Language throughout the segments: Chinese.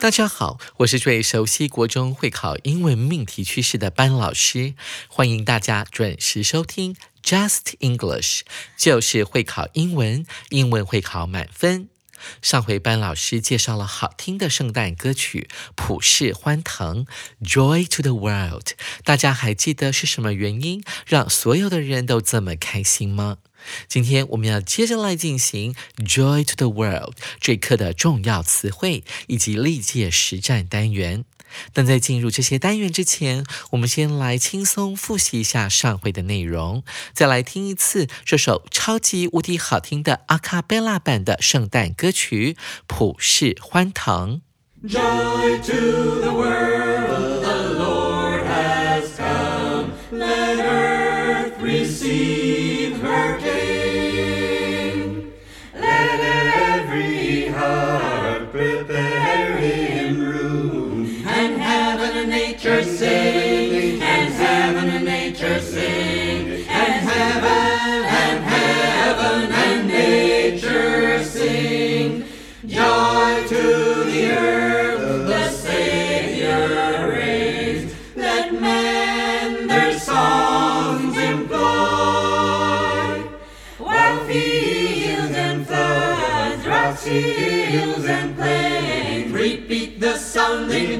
大家好，我是最熟悉国中会考英文命题趋势的班老师，欢迎大家准时收听 Just English，就是会考英文，英文会考满分。上回班老师介绍了好听的圣诞歌曲《普世欢腾》（Joy to the World），大家还记得是什么原因让所有的人都这么开心吗？今天我们要接着来进行 Joy to the World 这课的重要词汇以及历届实战单元。但在进入这些单元之前，我们先来轻松复习一下上回的内容，再来听一次这首超级无敌好听的阿卡贝拉版的圣诞歌曲《普世欢腾》。Joy to the world,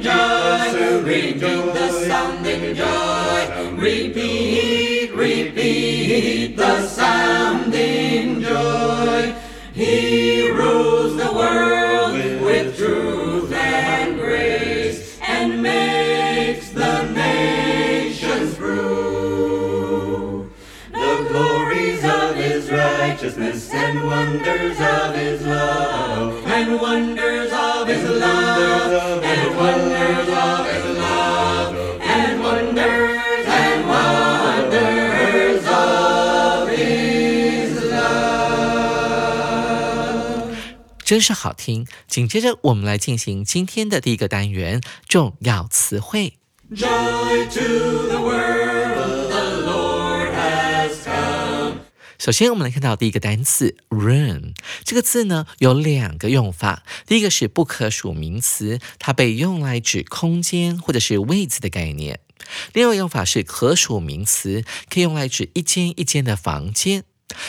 sounding joy, repeat the sounding joy, repeat, repeat the sounding joy. He rules the world with truth and grace and makes the nations prove the glories of his righteousness and wonders of his love and wonders of his love and wonders 真是好听！紧接着，我们来进行今天的第一个单元——重要词汇。Joy to the world, the Lord has come. 首先，我们来看到第一个单词 room 这个字呢，有两个用法。第一个是不可数名词，它被用来指空间或者是位置的概念；另外用法是可数名词，可以用来指一间一间的房间。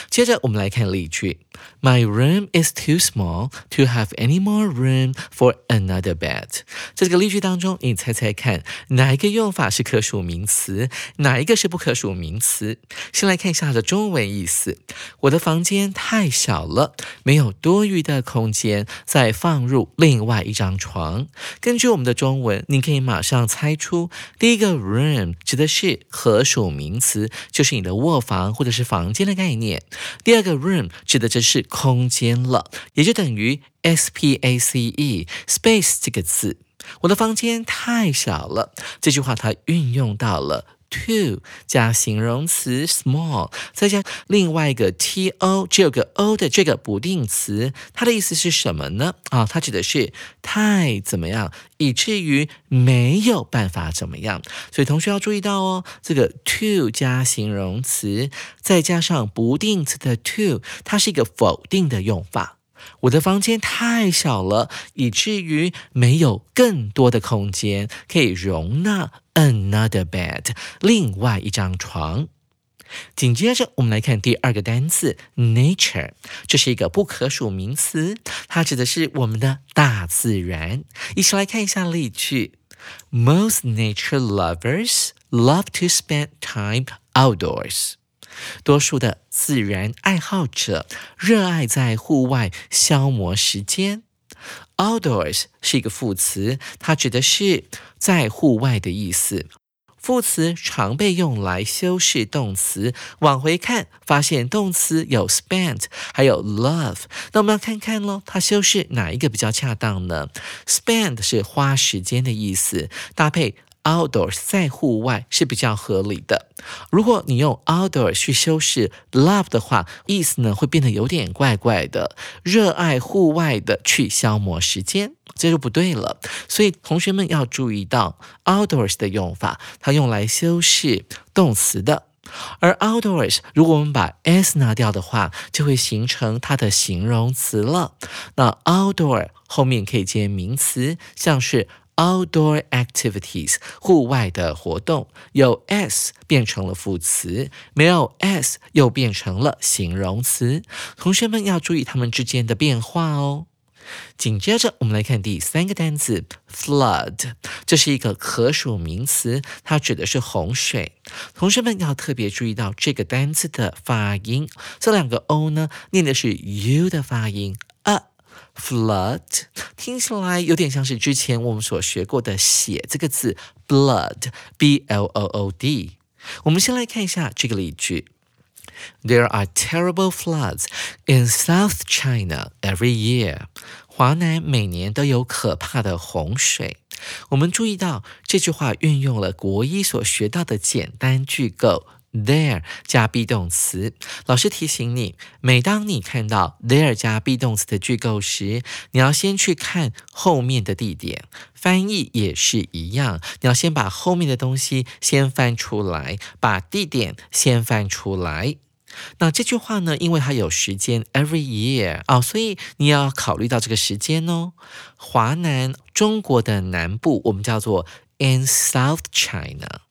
接着我们来看例句：My room is too small to have any more room for another bed。在这个例句当中，你猜猜看，哪一个用法是可数名词，哪一个是不可数名词？先来看一下它的中文意思：我的房间太小了，没有多余的空间再放入另外一张床。根据我们的中文，你可以马上猜出，第一个 room 指的是可数名词，就是你的卧房或者是房间的概念。第二个 room 指的就是是空间了，也就等于 s p a c e space 这个字。我的房间太小了，这句话它运用到了 to 加形容词 small，再加另外一个 t o，只有个 o 的这个不定词，它的意思是什么呢？啊，它指的是太怎么样，以至于没有办法怎么样。所以同学要注意到哦，这个 to 加形容词，再加上不定词的 to，它是一个否定的用法。我的房间太小了，以至于没有更多的空间可以容纳 another bed 另外一张床。紧接着，我们来看第二个单词 nature，这是一个不可数名词，它指的是我们的大自然。一起来看一下例句：Most nature lovers love to spend time outdoors。多数的自然爱好者热爱在户外消磨时间。Outdoors 是一个副词，它指的是在户外的意思。副词常被用来修饰动词。往回看，发现动词有 spend，还有 love。那我们要看看喽，它修饰哪一个比较恰当呢？spend 是花时间的意思，搭配。Outdoors 在户外是比较合理的。如果你用 outdoors 去修饰 love 的话，意思呢会变得有点怪怪的。热爱户外的去消磨时间，这就不对了。所以同学们要注意到 outdoors 的用法，它用来修饰动词的。而 outdoors 如果我们把 s 拿掉的话，就会形成它的形容词了。那 outdoor 后面可以接名词，像是。Outdoor activities，户外的活动，有 s 变成了副词，没有 s 又变成了形容词。同学们要注意它们之间的变化哦。紧接着，我们来看第三个单词 flood，这是一个可数名词，它指的是洪水。同学们要特别注意到这个单词的发音，这两个 o 呢，念的是 u 的发音。Flood 听起来有点像是之前我们所学过的“血”这个字，blood，b l o o d。我们先来看一下这个例句：There are terrible floods in South China every year。华南每年都有可怕的洪水。我们注意到这句话运用了国一所学到的简单句构。There 加 be 动词，老师提醒你，每当你看到 there 加 be 动词的句构时，你要先去看后面的地点。翻译也是一样，你要先把后面的东西先翻出来，把地点先翻出来。那这句话呢，因为它有时间 every year 啊，所以你要考虑到这个时间哦。华南中国的南部，我们叫做 in South China，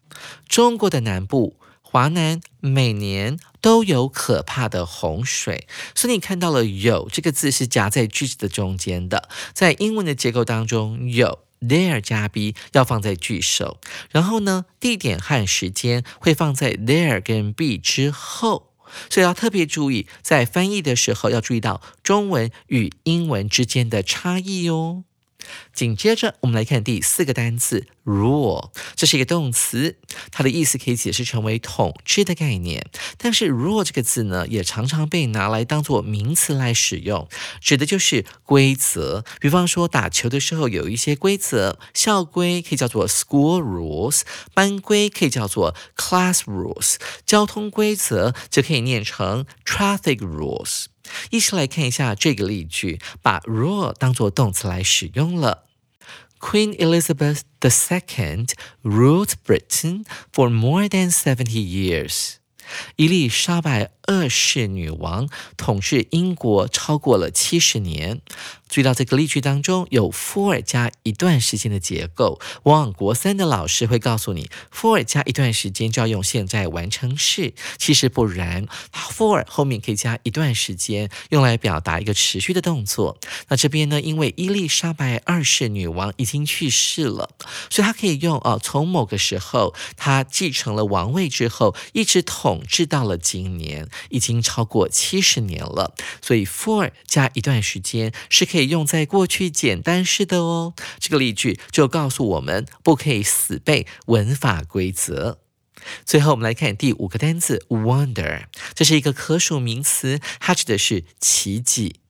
中国的南部。华南每年都有可怕的洪水，所以你看到了“有”这个字是夹在句子的中间的。在英文的结构当中，有 there 加 be 要放在句首，然后呢，地点和时间会放在 there 跟 be 之后，所以要特别注意，在翻译的时候要注意到中文与英文之间的差异哦。紧接着，我们来看第四个单词 rule，这是一个动词，它的意思可以解释成为统治的概念。但是 rule 这个字呢，也常常被拿来当做名词来使用，指的就是规则。比方说打球的时候有一些规则，校规可以叫做 school rules，班规可以叫做 class rules，交通规则就可以念成 traffic rules。一起来看一下这个例句，把 rule 当做动词来使用了。Queen Elizabeth II ruled Britain for more than seventy years. 伊丽莎白二世女王统治英国超过了七十年。注意到这个例句当中有 for 加一段时间的结构，往往国三的老师会告诉你，for 加一段时间就要用现在完成式。其实不然，for 后面可以加一段时间，用来表达一个持续的动作。那这边呢，因为伊丽莎白二世女王已经去世了，所以她可以用哦，从某个时候她继承了王位之后，一直统治到了今年，已经超过七十年了。所以 for 加一段时间是可以。可以用在过去简单式的哦。这个例句就告诉我们，不可以死背文法规则。最后，我们来看第五个单词 wonder，这是一个可数名词，它指的是奇迹。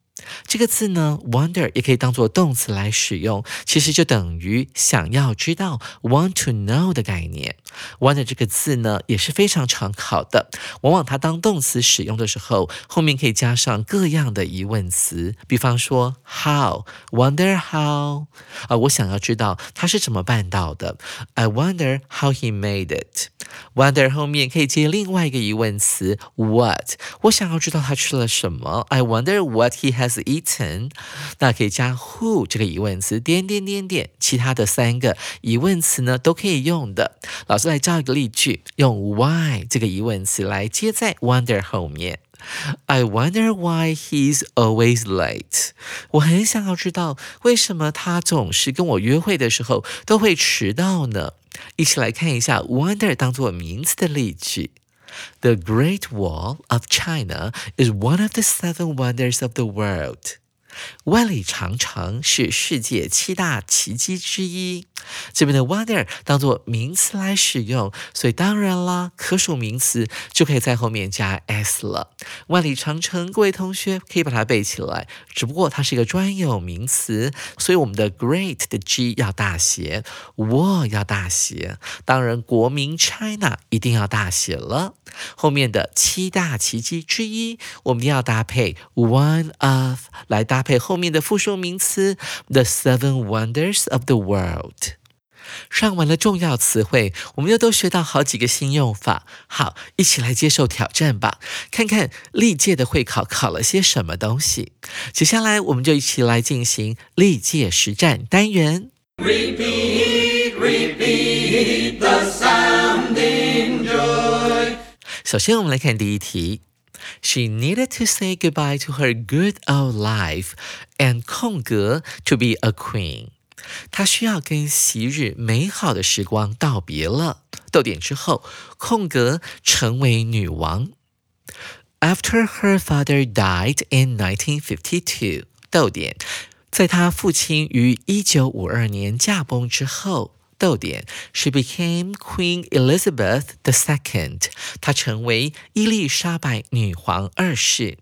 这个字呢，wonder 也可以当做动词来使用，其实就等于想要知道 want to know 的概念。wonder 这个字呢也是非常常考的，往往它当动词使用的时候，后面可以加上各样的疑问词，比方说 how，wonder how，啊，我想要知道他是怎么办到的，I wonder how he made it。wonder 后面可以接另外一个疑问词 what，我想要知道他吃了什么，I wonder what he has。Has eaten，那可以加 who 这个疑问词，点点点点，其他的三个疑问词呢都可以用的。老师来造一个例句，用 why 这个疑问词来接在 wonder 后面。I wonder why he's always late。我很想要知道为什么他总是跟我约会的时候都会迟到呢？一起来看一下 wonder 当做名词的例句。The Great Wall of China is one of the seven wonders of the world. 万里长城是世界七大奇迹之一。这边的 wonder 当做名词来使用，所以当然啦，可数名词就可以在后面加 s 了。万里长城，各位同学可以把它背起来。只不过它是一个专有名词，所以我们的 great 的 g 要大写，wall 要大写。当然，国民 China 一定要大写了。后面的七大奇迹之一，我们要搭配 one of 来搭配配后面的复数名词 the seven wonders of the world。上完了重要词汇，我们又都学到好几个新用法。好，一起来接受挑战吧，看看历届的会考考了些什么东西。接下来，我们就一起来进行历届实战单元。Repeat, repeat the sounding joy。首先，我们来看第一题。She needed to say goodbye to her good old life and 空格 to be a queen。她需要跟昔日美好的时光道别了。逗点之后，空格成为女王。After her father died in 1952，逗点，在她父亲于一九五二年驾崩之后。 逗点，She became Queen Elizabeth the Second。她成为伊丽莎白女皇二世。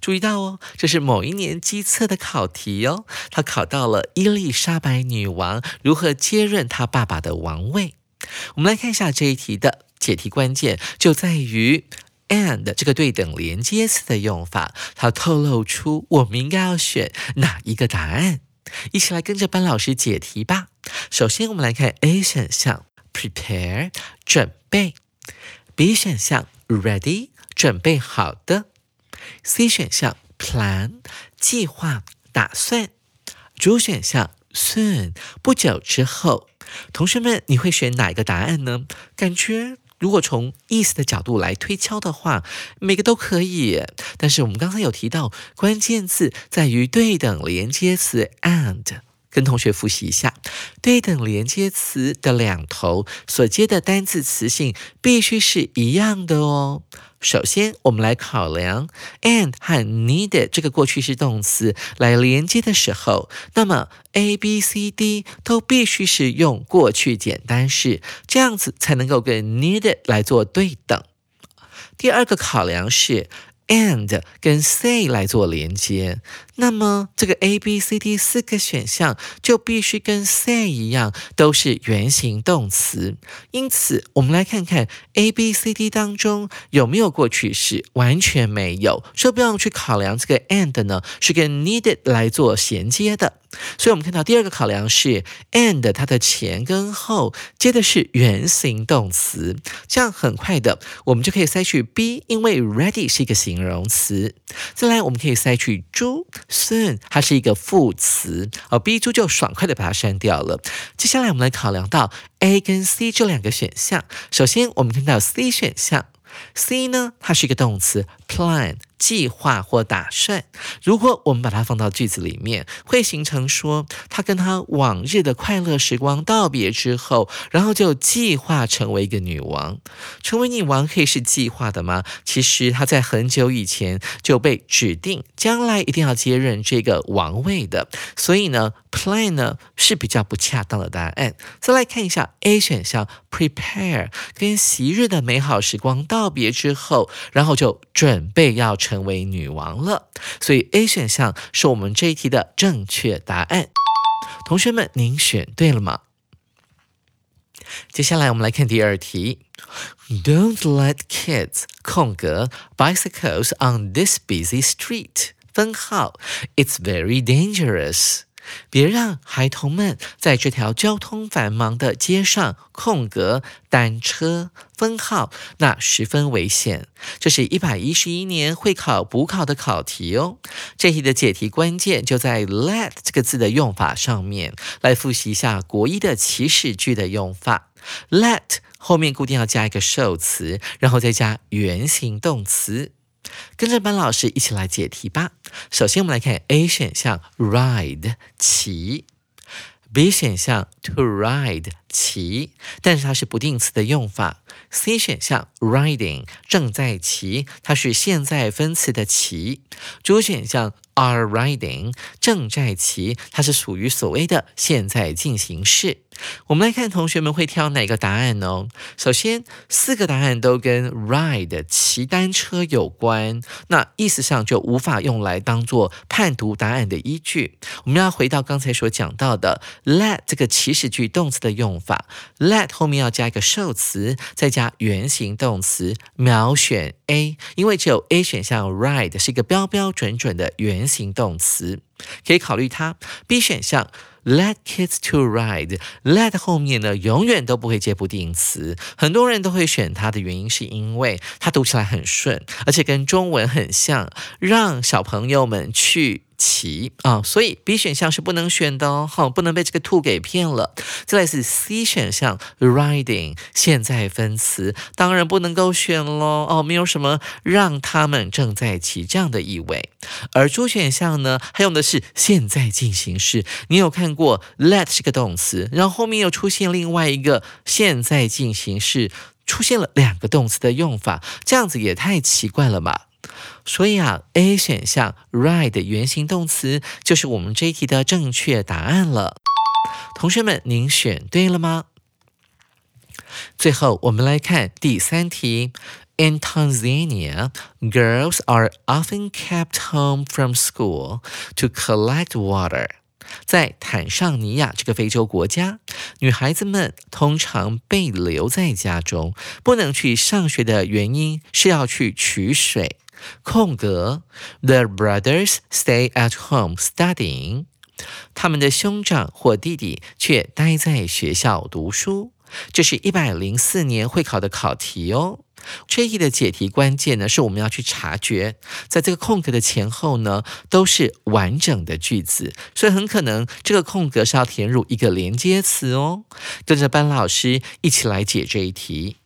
注意到哦，这是某一年机测的考题哦。她考到了伊丽莎白女王如何接任她爸爸的王位。我们来看一下这一题的解题关键，就在于 and 这个对等连接词的用法，它透露出我们应该要选哪一个答案。一起来跟着班老师解题吧。首先，我们来看 A 选项，prepare 准备；B 选项 ready 准备好的；C 选项 plan 计划打算；D 选项 soon 不久之后。同学们，你会选哪一个答案呢？感觉？如果从意思的角度来推敲的话，每个都可以。但是我们刚才有提到，关键字在于对等连接词 and。跟同学复习一下，对等连接词的两头所接的单字词性必须是一样的哦。首先，我们来考量 and 和 needed 这个过去式动词来连接的时候，那么 A、B、C、D 都必须是用过去简单式，这样子才能够跟 needed 来做对等。第二个考量是。and 跟 say 来做连接，那么这个 A、B、C、D 四个选项就必须跟 say 一样，都是原形动词。因此，我们来看看 A、B、C、D 当中有没有过去式，完全没有，所以不用去考量这个 and 呢，是跟 needed 来做衔接的。所以，我们看到第二个考量是 and 它的前跟后接的是原形动词，这样很快的，我们就可以塞去 B，因为 ready 是一个形容词。再来，我们可以塞去猪 soon，它是一个副词，而 B 猪就爽快的把它删掉了。接下来，我们来考量到 A 跟 C 这两个选项。首先，我们看到 C 选项，C 呢，它是一个动词 plan。计划或打算，如果我们把它放到句子里面，会形成说，他跟他往日的快乐时光道别之后，然后就计划成为一个女王。成为女王可以是计划的吗？其实他在很久以前就被指定，将来一定要接任这个王位的。所以呢，plan 呢是比较不恰当的答案。再来看一下 A 选项，prepare 跟昔日的美好时光道别之后，然后就准备要。成为女王了，所以 A 选项是我们这一题的正确答案。同学们，您选对了吗？接下来我们来看第二题。Don't let kids 空格 bicycles on this busy street 分号 It's very dangerous。别让孩童们在这条交通繁忙的街上空格单车分号，那十分危险。这是一百一十一年会考补考的考题哦。这题的解题关键就在 let 这个字的用法上面。来复习一下国一的祈使句的用法。let 后面固定要加一个受词，然后再加原形动词。跟着班老师一起来解题吧。首先，我们来看 A 选项，ride 骑；B 选项，to ride 骑，但是它是不定词的用法。C 选项，riding 正在骑，它是现在分词的骑。主选项。Are riding 正在骑，它是属于所谓的现在进行式。我们来看同学们会挑哪个答案呢？首先，四个答案都跟 ride 骑单车有关，那意思上就无法用来当做判读答案的依据。我们要回到刚才所讲到的 let 这个祈使句动词的用法，let 后面要加一个受词，再加原形动词，秒选 A，因为只有 A 选项 ride 是一个标标准准的原。形动词可以考虑它。B 选项，let kids to ride，let 后面呢永远都不会接不定词，很多人都会选它的原因是因为它读起来很顺，而且跟中文很像，让小朋友们去。骑啊，所以 B 选项是不能选的哦，好，不能被这个 to 给骗了。再来是 C 选项，riding 现在分词，当然不能够选喽，哦，没有什么让他们正在骑这样的意味。而主选项呢，还用的是现在进行式。你有看过 let 是个动词，然后后面又出现另外一个现在进行式，出现了两个动词的用法，这样子也太奇怪了吧？所以啊，A 选项 ride 原形动词就是我们这一题的正确答案了。同学们，您选对了吗？最后，我们来看第三题。In Tanzania, girls are often kept home from school to collect water. 在坦桑尼亚这个非洲国家，女孩子们通常被留在家中，不能去上学的原因是要去取水。空格，The brothers stay at home studying。他们的兄长或弟弟却待在学校读书。这是一百零四年会考的考题哦。这一的解题关键呢，是我们要去察觉，在这个空格的前后呢，都是完整的句子，所以很可能这个空格是要填入一个连接词哦。跟着班老师一起来解这一题。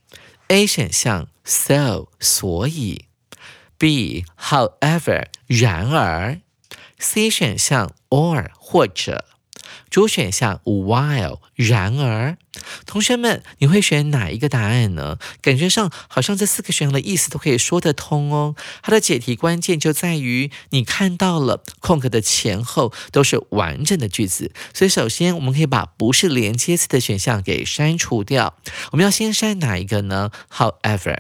A 选项，so 所以。B however 然而，C 选项 or 或者，主选项 while 然而，同学们，你会选哪一个答案呢？感觉上好像这四个选项的意思都可以说得通哦。它的解题关键就在于你看到了空格的前后都是完整的句子，所以首先我们可以把不是连接词的选项给删除掉。我们要先删哪一个呢？However。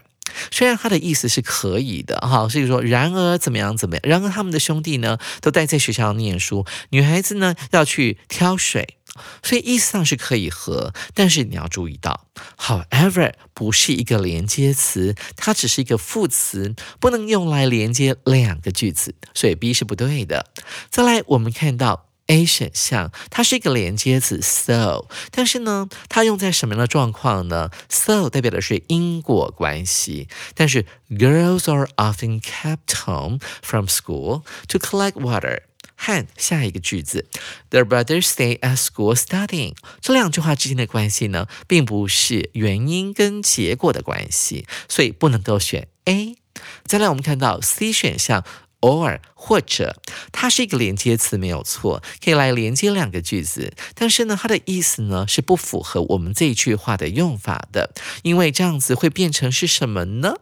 虽然他的意思是可以的，哈，所以说，然而怎么样怎么样？然而他们的兄弟呢，都待在学校念书，女孩子呢要去挑水，所以意思上是可以和，但是你要注意到，however 不是一个连接词，它只是一个副词，不能用来连接两个句子，所以 B 是不对的。再来，我们看到。A 选项，它是一个连接词，so，但是呢，它用在什么样的状况呢？so 代表的是因果关系，但是 girls are often kept home from school to collect water。和下一个句子，their brothers stay at school studying。这两句话之间的关系呢，并不是原因跟结果的关系，所以不能够选 A。再来，我们看到 C 选项。or 或者，它是一个连接词，没有错，可以来连接两个句子。但是呢，它的意思呢是不符合我们这一句话的用法的，因为这样子会变成是什么呢？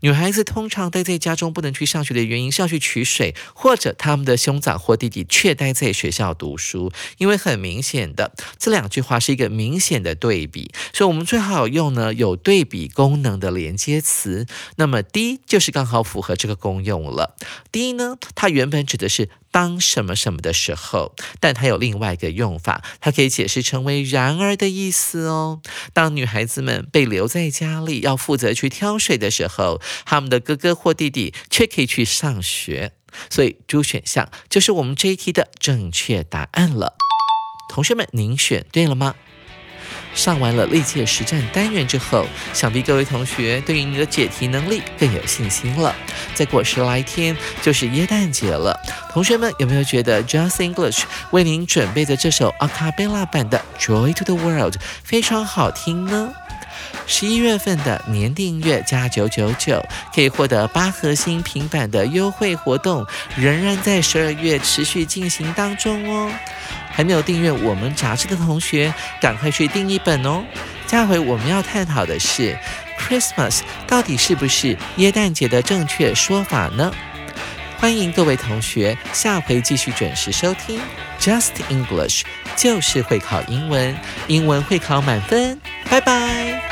女孩子通常待在家中不能去上学的原因是要去取水，或者他们的兄长或弟弟却待在学校读书。因为很明显的，这两句话是一个明显的对比，所以我们最好用呢有对比功能的连接词。那么 D 就是刚好符合这个功用了。D 一呢，它原本指的是当什么什么的时候，但它有另外一个用法，它可以解释成为然而的意思哦。当女孩子们被留在家里，要负责去挑水的时候，他们的哥哥或弟弟却可以去上学。所以 D 选项就是我们这一题的正确答案了。同学们，您选对了吗？上完了历届实战单元之后，想必各位同学对于你的解题能力更有信心了。再过十来天就是耶诞节了，同学们有没有觉得 Just English 为您准备的这首 a cappella 版的 Joy to the World 非常好听呢？十一月份的年订阅加九九九，可以获得八核心平板的优惠活动，仍然在十二月持续进行当中哦。还没有订阅我们杂志的同学，赶快去订一本哦。下回我们要探讨的是 Christmas 到底是不是耶诞节的正确说法呢？欢迎各位同学下回继续准时收听 Just English，就是会考英文，英文会考满分。拜拜。